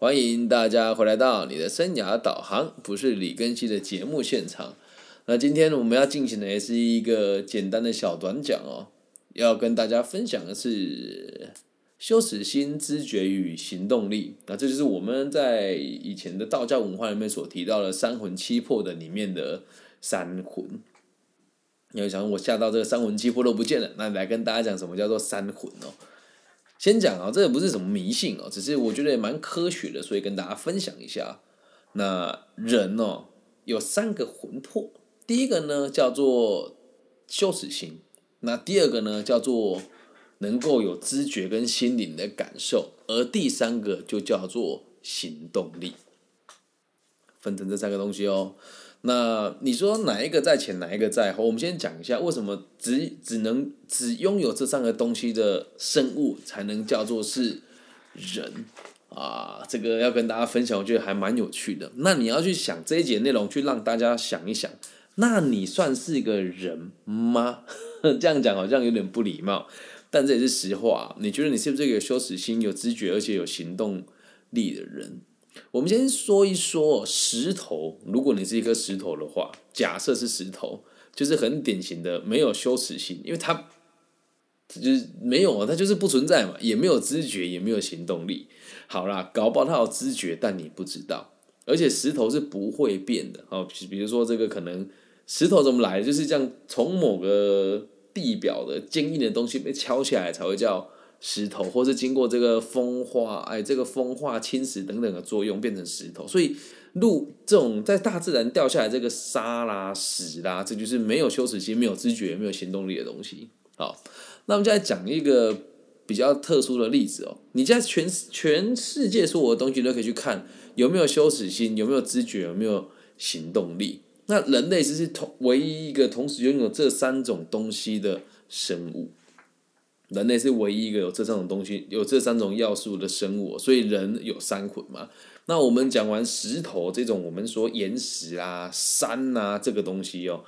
欢迎大家回来到你的生涯导航，不是李根熙的节目现场。那今天我们要进行的也是一个简单的小短讲哦，要跟大家分享的是羞耻心、知觉与行动力。那这就是我们在以前的道教文化里面所提到的三魂七魄的里面的三魂。你要想，我吓到这个三魂七魄都不见了，那来跟大家讲什么叫做三魂哦。先讲啊，这个不是什么迷信哦，只是我觉得也蛮科学的，所以跟大家分享一下。那人哦，有三个魂魄。第一个呢叫做羞耻心，那第二个呢叫做能够有知觉跟心灵的感受，而第三个就叫做行动力，分成这三个东西哦。那你说哪一个在前，哪一个在后？我们先讲一下为什么只只能只拥有这三个东西的生物才能叫做是人啊？这个要跟大家分享，我觉得还蛮有趣的。那你要去想这一节内容，去让大家想一想。那你算是一个人吗？这样讲好像有点不礼貌，但这也是实话。你觉得你是不是一个羞耻心、有知觉而且有行动力的人？我们先说一说石头。如果你是一颗石头的话，假设是石头，就是很典型的没有羞耻心，因为它就是没有啊，它就是不存在嘛，也没有知觉，也没有行动力。好啦，搞不好它有知觉，但你不知道。而且石头是不会变的哦，比比如说这个可能。石头怎么来？就是这样，从某个地表的坚硬的东西被敲起来才会叫石头，或是经过这个风化，哎，这个风化侵蚀等等的作用变成石头。所以，路这种在大自然掉下来这个沙啦、屎啦，这就是没有羞耻心、没有知觉、没有行动力的东西。好，那我们再来讲一个比较特殊的例子哦。你在全全世界所有的东西都可以去看有没有羞耻心、有没有知觉、有没有行动力。那人类只是同唯一一个同时拥有这三种东西的生物，人类是唯一一个有这三种东西、有这三种要素的生物，所以人有三魂嘛。那我们讲完石头这种，我们说岩石啊、山啊这个东西哦，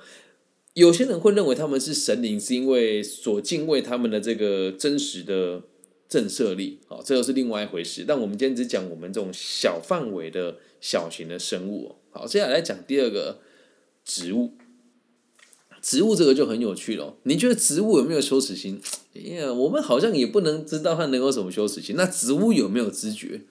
有些人会认为他们是神灵，是因为所敬畏他们的这个真实的震慑力，哦，这又是另外一回事。但我们今天只讲我们这种小范围的小型的生物。好，接下来讲第二个。植物，植物这个就很有趣了。你觉得植物有没有羞耻心？哎呀，我们好像也不能知道它能有什么羞耻心。那植物有没有知觉？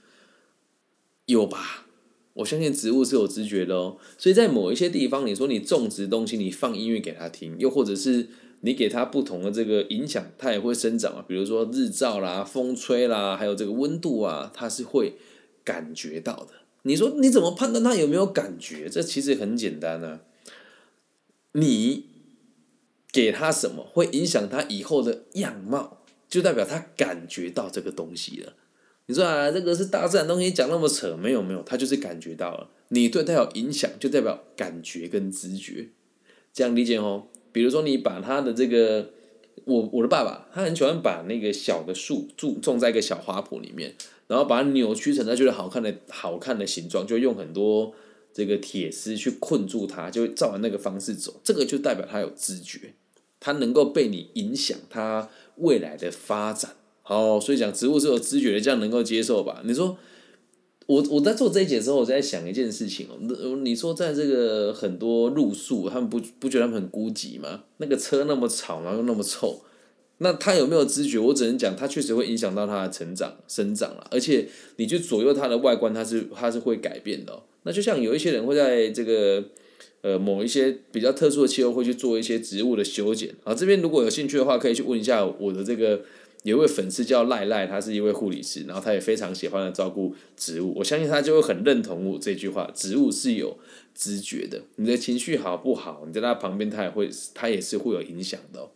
有吧？我相信植物是有知觉的哦。所以在某一些地方，你说你种植东西，你放音乐给它听，又或者是你给它不同的这个影响，它也会生长啊。比如说日照啦、风吹啦，还有这个温度啊，它是会感觉到的。你说你怎么判断它有没有感觉？这其实很简单啊。你给他什么，会影响他以后的样貌，就代表他感觉到这个东西了。你说啊，这个是大自然东西，讲那么扯，没有没有，他就是感觉到了。你对他有影响，就代表感觉跟知觉，这样理解哦。比如说，你把他的这个，我我的爸爸，他很喜欢把那个小的树种种在一个小花圃里面，然后把它扭曲成他觉得好看的好看的形状，就用很多。这个铁丝去困住它，就照那个方式走，这个就代表他有知觉，它能够被你影响它未来的发展。哦，所以讲植物是有知觉的，这样能够接受吧？你说，我我在做这一节之后，我在想一件事情哦，那你说在这个很多路宿，他们不不觉得他们很孤寂吗？那个车那么吵，然后又那么臭，那他有没有知觉？我只能讲，它确实会影响到它的成长、生长了，而且你去左右它的外观，它是它是会改变的。那就像有一些人会在这个呃某一些比较特殊的气候会去做一些植物的修剪啊，这边如果有兴趣的话，可以去问一下我的这个有一位粉丝叫赖赖，他是一位护理师，然后他也非常喜欢的照顾植物，我相信他就会很认同我这句话，植物是有知觉的，你的情绪好不好，你在他旁边，他也会他也是会有影响的。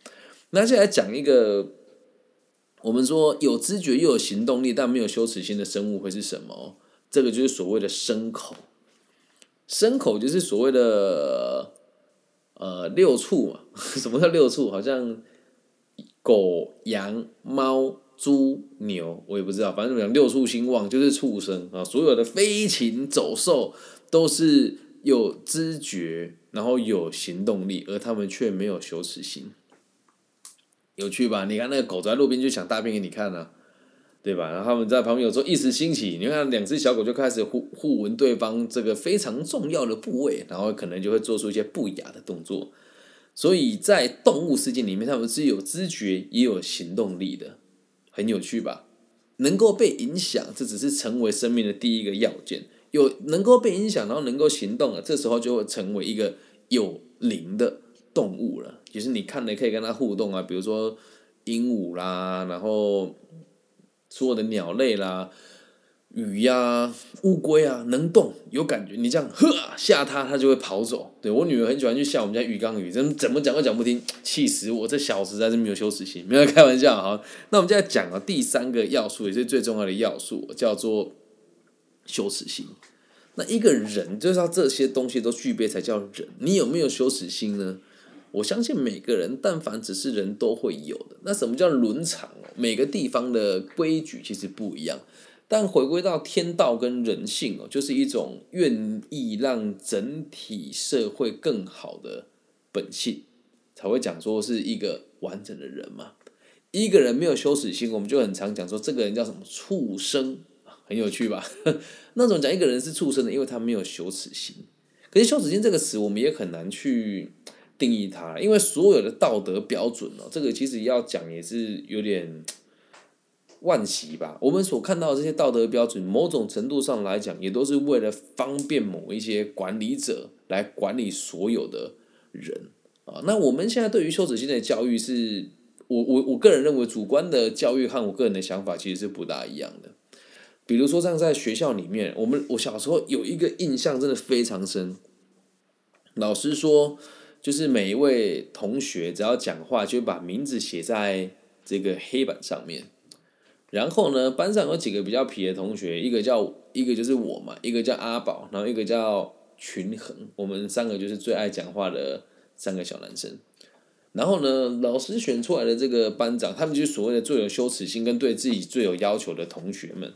那接下来讲一个，我们说有知觉又有行动力但没有羞耻心的生物会是什么？这个就是所谓的牲口。牲口就是所谓的呃六畜嘛？什么叫六畜？好像狗、羊、猫、猪、牛，我也不知道。反正讲六畜兴旺就是畜生啊，所有的飞禽走兽都是有知觉，然后有行动力，而他们却没有羞耻心。有趣吧？你看那个狗在路边就想大便给你看呢。对吧？然后他们在旁边有时候一时兴起，你看两只小狗就开始互互闻对方这个非常重要的部位，然后可能就会做出一些不雅的动作。所以在动物世界里面，他们是有知觉也有行动力的，很有趣吧？能够被影响，这只是成为生命的第一个要件。有能够被影响，然后能够行动了，这时候就会成为一个有灵的动物了。就是你看了可以跟它互动啊，比如说鹦鹉啦，然后。所有的鸟类啦，鱼呀、乌龟啊，能动有感觉，你这样呵吓它，它就会跑走。对我女儿很喜欢去吓我们家鱼缸鱼，怎怎么讲都讲不听，气死我！这小实在是没有羞耻心，没有开玩笑哈。那我们现在讲啊，第三个要素也是最重要的要素，叫做羞耻心。那一个人就是要这些东西都具备才叫人。你有没有羞耻心呢？我相信每个人，但凡只是人都会有的。那什么叫伦常？每个地方的规矩其实不一样，但回归到天道跟人性哦，就是一种愿意让整体社会更好的本性，才会讲说是一个完整的人嘛。一个人没有羞耻心，我们就很常讲说这个人叫什么畜生，很有趣吧？那种讲一个人是畜生的，因为他没有羞耻心。可是羞耻心这个词，我们也很难去。定义它，因为所有的道德标准哦，这个其实要讲也是有点万奇吧。我们所看到的这些道德标准，某种程度上来讲，也都是为了方便某一些管理者来管理所有的人啊。那我们现在对于羞耻心的教育，是我我我个人认为，主观的教育和我个人的想法其实是不大一样的。比如说，像在学校里面，我们我小时候有一个印象真的非常深，老师说。就是每一位同学只要讲话，就把名字写在这个黑板上面。然后呢，班上有几个比较皮的同学，一个叫一个就是我嘛，一个叫阿宝，然后一个叫群恒。我们三个就是最爱讲话的三个小男生。然后呢，老师选出来的这个班长，他们就是所谓的最有羞耻心跟对自己最有要求的同学们。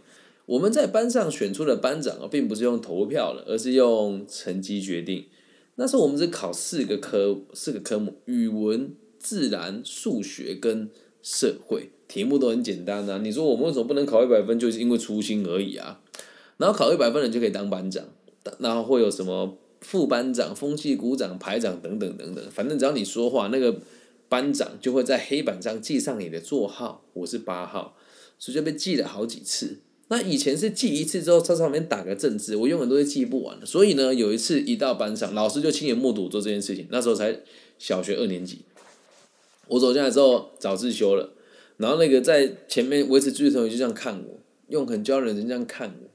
我们在班上选出的班长啊，并不是用投票的，而是用成绩决定。那时候我们只考四个科，四个科目：语文、自然、数学跟社会。题目都很简单啊。你说我们为什么不能考一百分？就是因为粗心而已啊。然后考一百分的人就可以当班长，然后会有什么副班长、风纪股长、排长等等等等。反正只要你说话，那个班长就会在黑板上记上你的座号。我是八号，所以就被记了好几次。那以前是记一次之后，在上面打个正字，我永远都是记不完的。所以呢，有一次一到班上，老师就亲眼目睹做这件事情。那时候才小学二年级，我走进来之后早自修了，然后那个在前面维持秩序的同学就这样看我，用很教人的这样看我。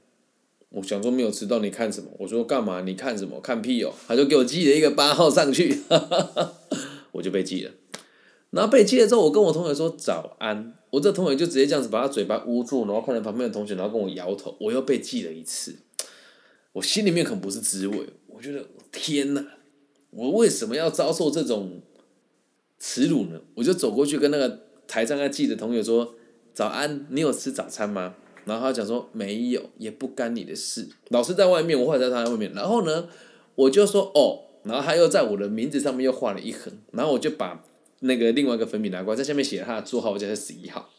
我想说没有迟到，你看什么？我说干嘛？你看什么？看屁哦！他就给我记了一个八号上去，我就被记了。然后被记了之后，我跟我同学说早安。我这同学就直接这样子把他嘴巴捂住，然后看着旁边的同学，然后跟我摇头。我又被记了一次，我心里面可不是滋味。我觉得天哪，我为什么要遭受这种耻辱呢？我就走过去跟那个台上在记的同学说：“早安，你有吃早餐吗？”然后他讲说：“没有，也不干你的事。”老师在外面，我者在他外面。然后呢，我就说：“哦。”然后他又在我的名字上面又画了一横。然后我就把。那个另外一个粉笔拿过来，在下面写了他的座号，我就是十一号。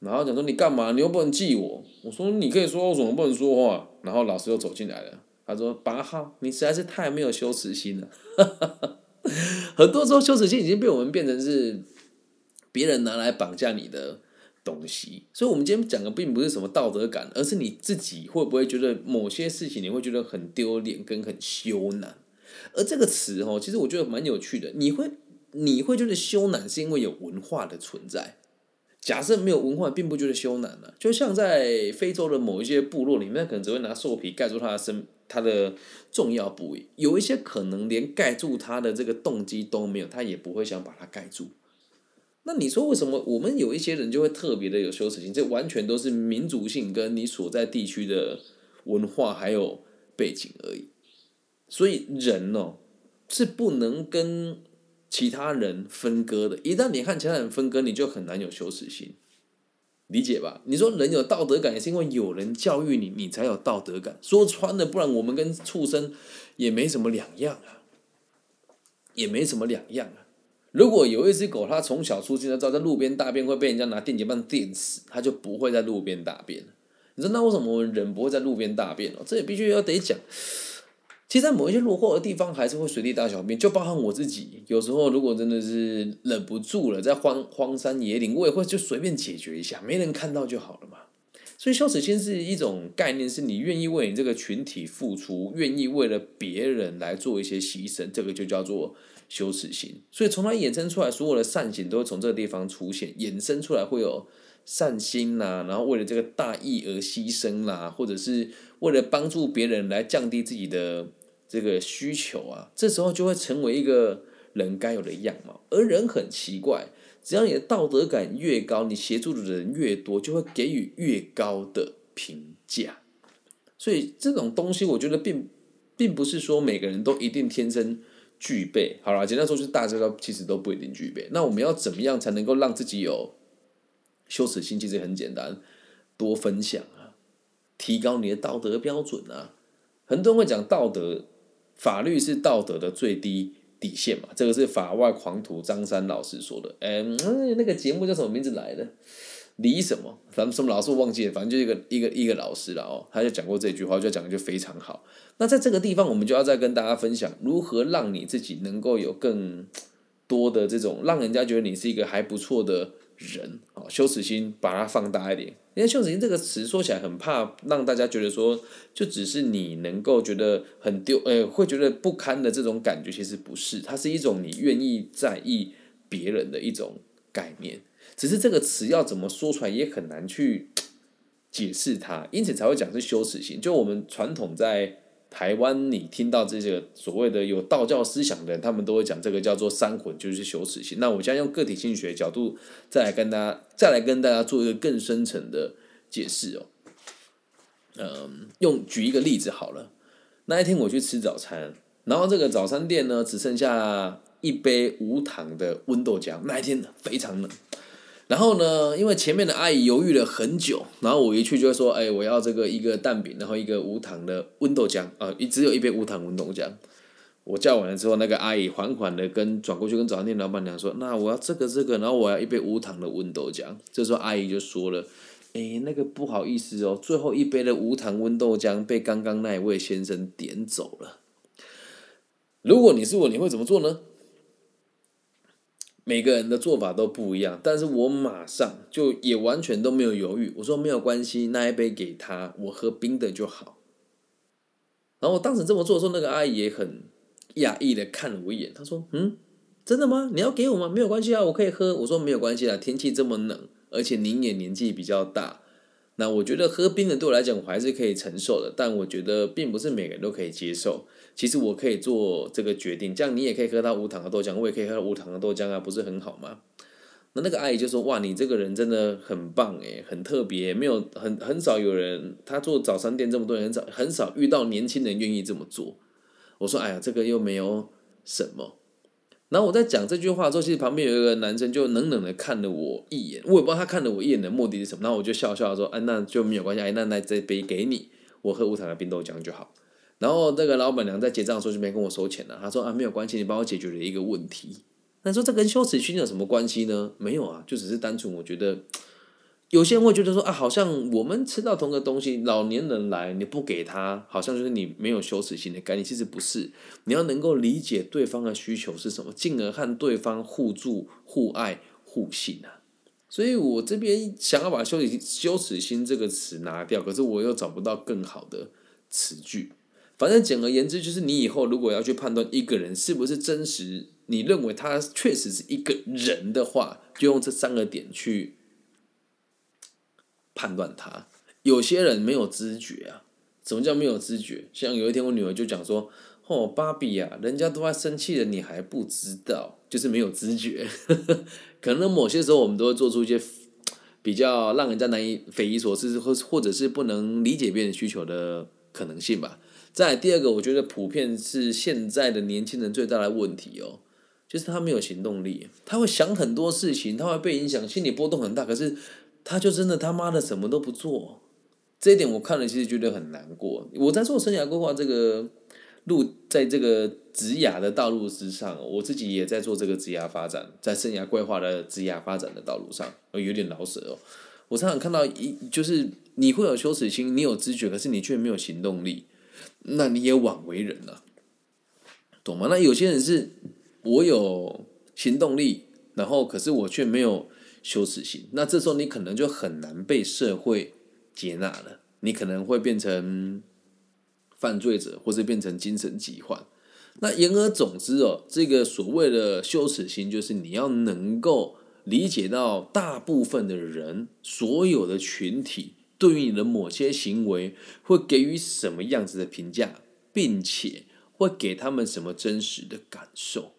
然后讲说你干嘛？你又不能记我。我说你可以说，我怎么不能说话？然后老师又走进来了，他说八号，你实在是太没有羞耻心了。很多时候羞耻心已经被我们变成是别人拿来绑架你的东西。所以，我们今天讲的并不是什么道德感，而是你自己会不会觉得某些事情你会觉得很丢脸跟很羞呢。而这个词哦，其实我觉得蛮有趣的，你会。你会觉得羞赧，是因为有文化的存在。假设没有文化，并不觉得羞赧呢。就像在非洲的某一些部落里面，可能只会拿兽皮盖住他的身，他的重要部位。有一些可能连盖住他的这个动机都没有，他也不会想把它盖住。那你说为什么我们有一些人就会特别的有羞耻心？这完全都是民族性跟你所在地区的文化还有背景而已。所以人哦，是不能跟。其他人分割的，一旦你和其他人分割，你就很难有羞耻心，理解吧？你说人有道德感，也是因为有人教育你，你才有道德感。说穿了，不然我们跟畜生也没什么两样啊，也没什么两样啊。如果有一只狗，它从小出生就知道在路边大便会被人家拿电击棒电死，它就不会在路边大便。你说那为什么我们人不会在路边大便哦？这也必须要得讲。其实，在某一些落后的地方，还是会随地大小便，就包含我自己。有时候，如果真的是忍不住了，在荒荒山野岭，我也会就随便解决一下，没人看到就好了嘛。所以，羞耻心是一种概念，是你愿意为你这个群体付出，愿意为了别人来做一些牺牲，这个就叫做羞耻心。所以，从它衍生出来，所有的善行都会从这个地方出现，衍生出来会有善心呐，然后为了这个大义而牺牲啦，或者是为了帮助别人来降低自己的这个需求啊，这时候就会成为一个人该有的样貌。而人很奇怪。只要你的道德感越高，你协助的人越多，就会给予越高的评价。所以这种东西，我觉得并并不是说每个人都一定天生具备。好了，简单说就是大家都其实都不一定具备。那我们要怎么样才能够让自己有羞耻心？其实很简单，多分享啊，提高你的道德标准啊。很多人会讲道德，法律是道德的最低。底线嘛，这个是法外狂徒张三老师说的。嗯，那个节目叫什么名字来的？李什么？咱们什么老师我忘记了，反正就一个一个一个老师了哦。他就讲过这句话，就讲的就非常好。那在这个地方，我们就要再跟大家分享，如何让你自己能够有更多的这种，让人家觉得你是一个还不错的。人啊，羞耻心把它放大一点，因为羞耻心这个词说起来很怕让大家觉得说，就只是你能够觉得很丢，呃，会觉得不堪的这种感觉，其实不是，它是一种你愿意在意别人的一种概念，只是这个词要怎么说出来也很难去解释它，因此才会讲是羞耻心。就我们传统在。台湾，你听到这些所谓的有道教思想的人，他们都会讲这个叫做三魂，就是羞耻心。那我现在用个体心理学角度，再来跟大家，再来跟大家做一个更深层的解释哦。嗯，用举一个例子好了。那一天我去吃早餐，然后这个早餐店呢，只剩下一杯无糖的温豆浆。那一天非常冷。然后呢，因为前面的阿姨犹豫了很久，然后我一去就说：“哎，我要这个一个蛋饼，然后一个无糖的温豆浆啊，一只有一杯无糖温豆浆。”我叫完了之后，那个阿姨缓缓的跟转过去跟早餐店老板娘说：“那我要这个这个，然后我要一杯无糖的温豆浆。”这时候阿姨就说了：“哎，那个不好意思哦，最后一杯的无糖温豆浆被刚刚那一位先生点走了。如果你是我，你会怎么做呢？”每个人的做法都不一样，但是我马上就也完全都没有犹豫，我说没有关系，那一杯给他，我喝冰的就好。然后我当时这么做的时候，那个阿姨也很讶异的看了我一眼，她说：“嗯，真的吗？你要给我吗？没有关系啊，我可以喝。”我说：“没有关系啊，天气这么冷，而且您也年纪比较大。”那我觉得喝冰的对我来讲，我还是可以承受的，但我觉得并不是每个人都可以接受。其实我可以做这个决定，这样你也可以喝到无糖的豆浆，我也可以喝到无糖的豆浆啊，不是很好吗？那那个阿姨就说：“哇，你这个人真的很棒诶，很特别，没有很很少有人，他做早餐店这么多人，很少很少遇到年轻人愿意这么做。”我说：“哎呀，这个又没有什么。”然后我在讲这句话的时候，其实旁边有一个男生就冷冷的看了我一眼，我也不知道他看了我一眼的目的是什么。然后我就笑笑说：“哎，那就没有关系，哎，那那这杯给你，我喝无糖的冰豆浆就好。”然后那个老板娘在结账的时候就没跟我收钱了。她说：“啊，没有关系，你帮我解决了一个问题。”那说这跟羞耻心有什么关系呢？没有啊，就只是单纯我觉得。有些人会觉得说啊，好像我们吃到同个东西，老年人来你不给他，好像就是你没有羞耻心的概念。其实不是，你要能够理解对方的需求是什么，进而和对方互助、互爱、互信啊。所以我这边想要把羞耻羞耻心这个词拿掉，可是我又找不到更好的词句。反正简而言之，就是你以后如果要去判断一个人是不是真实，你认为他确实是一个人的话，就用这三个点去。判断他，有些人没有知觉啊。什么叫没有知觉？像有一天我女儿就讲说：“哦，芭比啊，人家都在生气了，你还不知道，就是没有知觉。”可能某些时候我们都会做出一些比较让人家难以匪夷所思，或或者是不能理解别人需求的可能性吧。再第二个，我觉得普遍是现在的年轻人最大的问题哦，就是他没有行动力，他会想很多事情，他会被影响，心理波动很大，可是。他就真的他妈的什么都不做，这一点我看了其实觉得很难过。我在做生涯规划这个路在这个职涯的道路之上，我自己也在做这个职涯发展，在生涯规划的职涯发展的道路上，我有点老舍哦。我常常看到一就是你会有羞耻心，你有知觉，可是你却没有行动力，那你也枉为人了，懂吗？那有些人是我有行动力，然后可是我却没有羞耻心，那这时候你可能就很难被社会接纳了，你可能会变成犯罪者，或者变成精神疾患。那言而总之哦，这个所谓的羞耻心，就是你要能够。理解到大部分的人，所有的群体对于你的某些行为会给予什么样子的评价，并且会给他们什么真实的感受。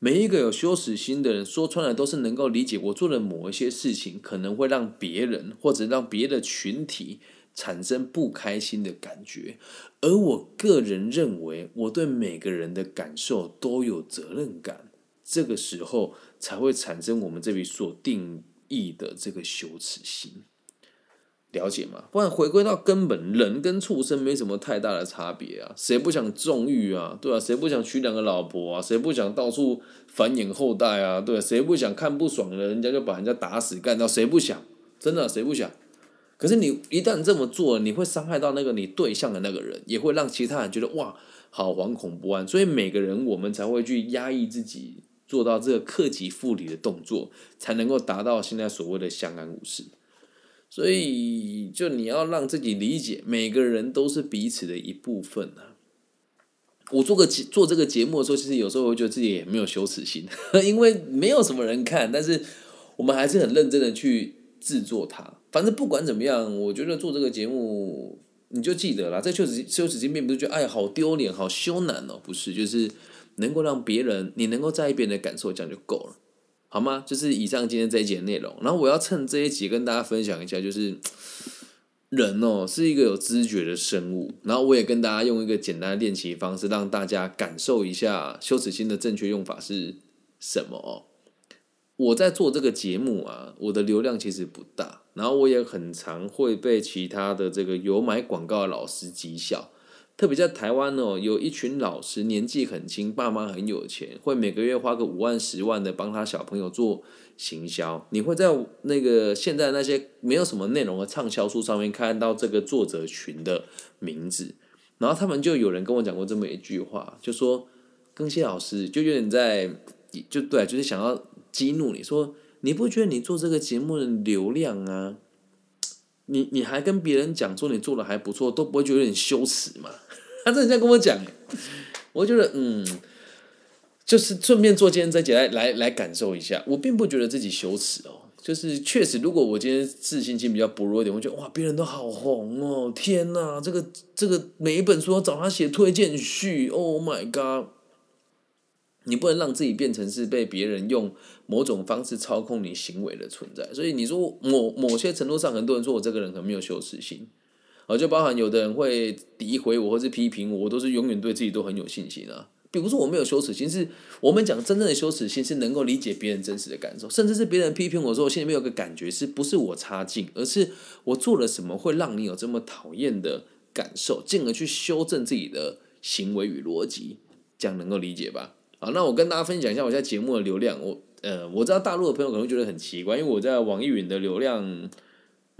每一个有羞耻心的人，说穿了都是能够理解我做的某一些事情可能会让别人或者让别的群体产生不开心的感觉。而我个人认为，我对每个人的感受都有责任感。这个时候才会产生我们这里所定义的这个羞耻心，了解嘛？不然回归到根本，人跟畜生没什么太大的差别啊！谁不想纵欲啊？对啊，谁不想娶两个老婆啊？谁不想到处繁衍后代啊？对，谁不想看不爽了人家就把人家打死干掉？谁不想？真的谁不想？可是你一旦这么做，你会伤害到那个你对象的那个人，也会让其他人觉得哇，好惶恐不安。所以每个人我们才会去压抑自己。做到这个克己复礼的动作，才能够达到现在所谓的相安无事。所以，就你要让自己理解，每个人都是彼此的一部分啊。我做个做这个节目的时候，其实有时候会觉得自己也没有羞耻心，因为没有什么人看，但是我们还是很认真的去制作它。反正不管怎么样，我觉得做这个节目，你就记得了，这羞耻羞耻心并不是觉得哎好丢脸、好羞难哦，不是，就是。能够让别人，你能够在意别人的感受，这样就够了，好吗？就是以上今天这一节内容。然后我要趁这一集跟大家分享一下，就是人哦是一个有知觉的生物。然后我也跟大家用一个简单的练习方式，让大家感受一下羞耻心的正确用法是什么哦。我在做这个节目啊，我的流量其实不大，然后我也很常会被其他的这个有买广告的老师讥笑。特别在台湾哦，有一群老师年纪很轻，爸妈很有钱，会每个月花个五万、十万的帮他小朋友做行销。你会在那个现在那些没有什么内容的畅销书上面看到这个作者群的名字，然后他们就有人跟我讲过这么一句话，就说更新老师就有点在就对，就是想要激怒你说，你不觉得你做这个节目的流量啊，你你还跟别人讲说你做的还不错，都不会觉得有点羞耻吗？他这样跟我讲，我觉得嗯，就是顺便做今天这节来来来感受一下。我并不觉得自己羞耻哦，就是确实，如果我今天自信心比较薄弱一点，我觉得哇，别人都好红哦，天哪，这个这个每一本书要找他写推荐序，Oh my god！你不能让自己变成是被别人用某种方式操控你行为的存在。所以你说某某些程度上，很多人说我这个人很没有羞耻心。啊就包含有的人会诋毁我或是批评我，我都是永远对自己都很有信心啊。比如说我没有羞耻心，是我们讲真正的羞耻心是能够理解别人真实的感受，甚至是别人批评我说，我心里面有个感觉，是不是我差劲，而是我做了什么会让你有这么讨厌的感受，进而去修正自己的行为与逻辑，这样能够理解吧？好，那我跟大家分享一下我在节目的流量。我呃，我知道大陆的朋友可能觉得很奇怪，因为我在网易云的流量。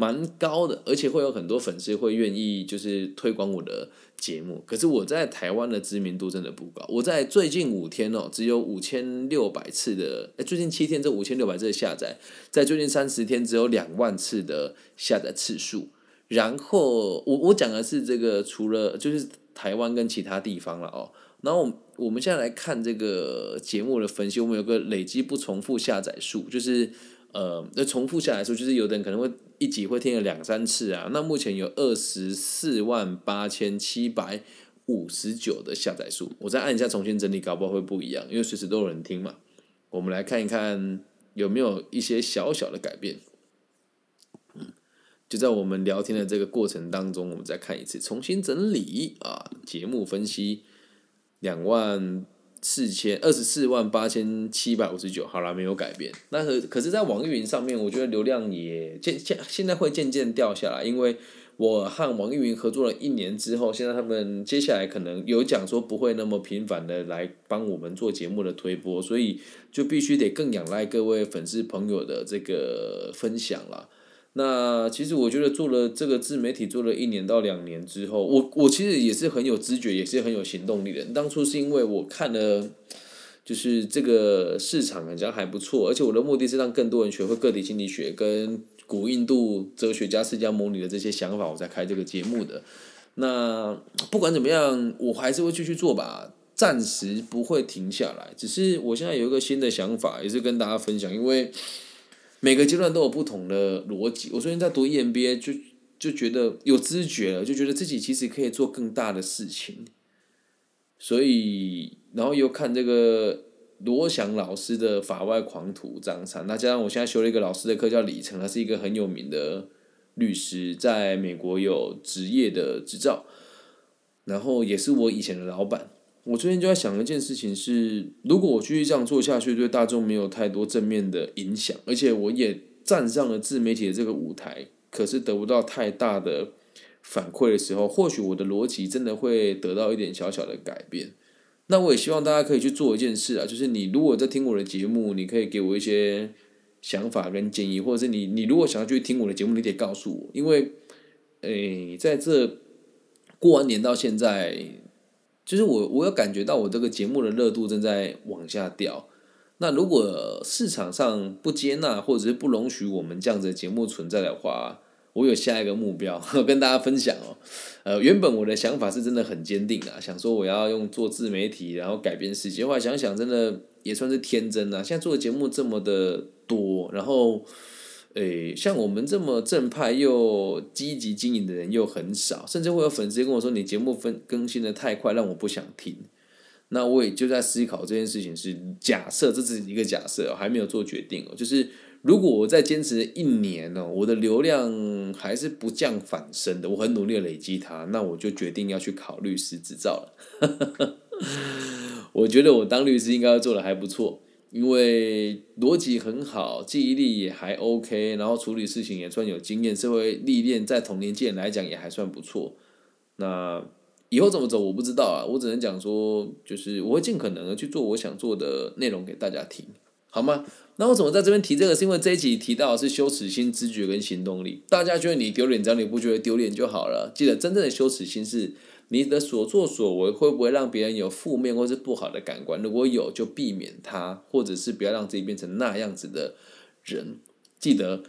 蛮高的，而且会有很多粉丝会愿意就是推广我的节目。可是我在台湾的知名度真的不高。我在最近五天哦，只有五千六百次的，哎，最近七天这五千六百次的下载，在最近三十天只有两万次的下载次数。然后我我讲的是这个，除了就是台湾跟其他地方了哦。然后我们现在来看这个节目的分析，我们有个累积不重复下载数，就是呃，那重复下来数，就是有的人可能会。一集会听了两三次啊，那目前有二十四万八千七百五十九的下载数，我再按一下重新整理，搞不好会不一样，因为随时都有人听嘛。我们来看一看有没有一些小小的改变。就在我们聊天的这个过程当中，我们再看一次，重新整理啊，节目分析两万。四千二十四万八千七百五十九，好了，没有改变。那可可是，在网易云上面，我觉得流量也渐渐现在会渐渐掉下来，因为我和网易云合作了一年之后，现在他们接下来可能有讲说不会那么频繁的来帮我们做节目的推播，所以就必须得更仰赖各位粉丝朋友的这个分享了。那其实我觉得做了这个自媒体做了一年到两年之后，我我其实也是很有知觉，也是很有行动力的。当初是因为我看了，就是这个市场好像还不错，而且我的目的是让更多人学会个体心理学跟。古印度哲学家释迦牟尼的这些想法，我才开这个节目的。那不管怎么样，我还是会继续做吧，暂时不会停下来。只是我现在有一个新的想法，也是跟大家分享，因为每个阶段都有不同的逻辑。我最近在读 EMBA，就就觉得有知觉了，就觉得自己其实可以做更大的事情。所以，然后又看这个。罗翔老师的法外狂徒张三，那加上我现在修了一个老师的课，叫李成，他是一个很有名的律师，在美国有职业的执照，然后也是我以前的老板。我最近就在想一件事情是，如果我继续这样做下去，对大众没有太多正面的影响，而且我也站上了自媒体的这个舞台，可是得不到太大的反馈的时候，或许我的逻辑真的会得到一点小小的改变。那我也希望大家可以去做一件事啊，就是你如果在听我的节目，你可以给我一些想法跟建议，或者是你你如果想要去听我的节目，你得告诉我，因为，诶，在这过完年到现在，就是我我有感觉到我这个节目的热度正在往下掉。那如果市场上不接纳或者是不容许我们这样子的节目存在的话，我有下一个目标跟大家分享哦，呃，原本我的想法是真的很坚定啊，想说我要用做自媒体，然后改变世界。后来想想，真的也算是天真啊。现在做的节目这么的多，然后，诶，像我们这么正派又积极经营的人又很少，甚至会有粉丝跟我说：“你节目分更新的太快，让我不想听。”那我也就在思考这件事情，是假设，这是一个假设，还没有做决定哦，就是。如果我再坚持一年呢，我的流量还是不降反升的，我很努力的累积它，那我就决定要去考律师执照了。我觉得我当律师应该做的还不错，因为逻辑很好，记忆力也还 OK，然后处理事情也算有经验，社会历练在同年纪人来讲也还算不错。那以后怎么走我不知道啊，我只能讲说，就是我会尽可能的去做我想做的内容给大家听。好吗？那我怎么在这边提这个？是因为这一集提到的是羞耻心、知觉跟行动力。大家觉得你丢脸，只要你不觉得丢脸就好了。记得真正的羞耻心是你的所作所为会不会让别人有负面或是不好的感官？如果有，就避免它，或者是不要让自己变成那样子的人。记得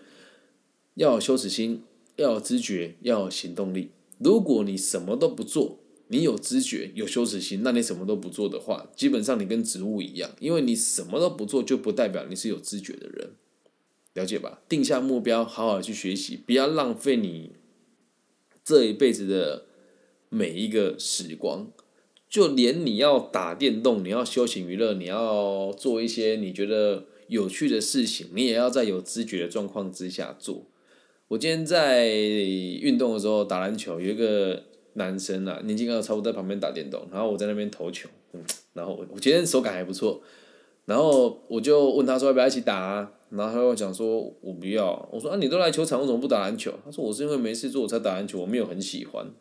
要有羞耻心，要有知觉，要有行动力。如果你什么都不做，你有知觉、有羞耻心，那你什么都不做的话，基本上你跟植物一样，因为你什么都不做，就不代表你是有知觉的人，了解吧？定下目标，好好去学习，不要浪费你这一辈子的每一个时光。就连你要打电动，你要休闲娱乐，你要做一些你觉得有趣的事情，你也要在有知觉的状况之下做。我今天在运动的时候打篮球，有一个。男生啊，年纪刚好差不多在旁边打电动，然后我在那边投球，嗯，然后我我今天手感还不错，然后我就问他说要不要一起打啊，然后他又讲说我不要，我说啊你都来球场，为什么不打篮球？他说我是因为没事做我才打篮球，我没有很喜欢，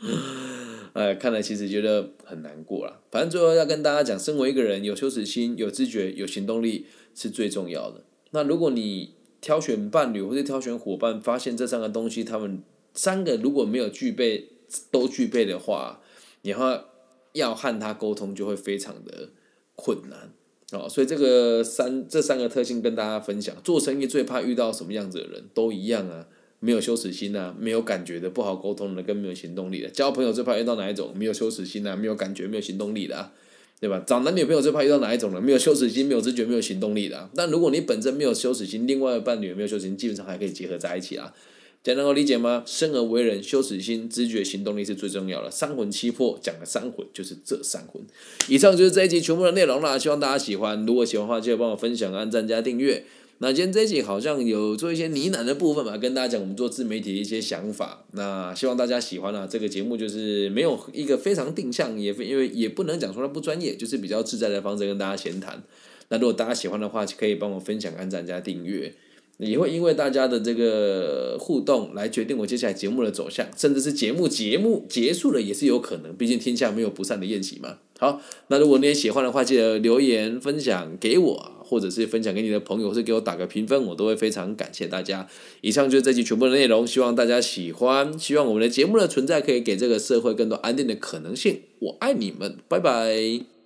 哎，看来其实觉得很难过了。反正最后要跟大家讲，身为一个人，有羞耻心、有知觉、有行动力是最重要的。那如果你挑选伴侣或者挑选伙伴，发现这三个东西他们。三个如果没有具备都具备的话，你要要和他沟通就会非常的困难哦。所以这个三这三个特性跟大家分享。做生意最怕遇到什么样子的人？都一样啊，没有羞耻心啊，没有感觉的，不好沟通的，跟没有行动力的。交朋友最怕遇到哪一种？没有羞耻心啊，没有感觉，没有行动力的，啊，对吧？找男女朋友最怕遇到哪一种呢？没有羞耻心，没有知觉，没有行动力的。但如果你本身没有羞耻心，另外的伴侣没有羞耻心，基本上还可以结合在一起啊。讲能够理解吗？生而为人，羞耻心、知觉、行动力是最重要的。三魂七魄讲的三魂就是这三魂。以上就是这一集全部的内容啦，希望大家喜欢。如果喜欢的话，记得帮我分享、按赞加订阅。那今天这一集好像有做一些呢喃的部分吧，跟大家讲我们做自媒体的一些想法。那希望大家喜欢啊。这个节目就是没有一个非常定向，也因为也不能讲说它不专业，就是比较自在的方式跟大家闲谈。那如果大家喜欢的话，可以帮我分享、按赞加订阅。也会因为大家的这个互动来决定我接下来节目的走向，甚至是节目节目结束了也是有可能。毕竟天下没有不散的宴席嘛。好，那如果你也喜欢的话，记得留言分享给我，或者是分享给你的朋友，或是给我打个评分，我都会非常感谢大家。以上就是这期全部的内容，希望大家喜欢，希望我们的节目的存在可以给这个社会更多安定的可能性。我爱你们，拜拜。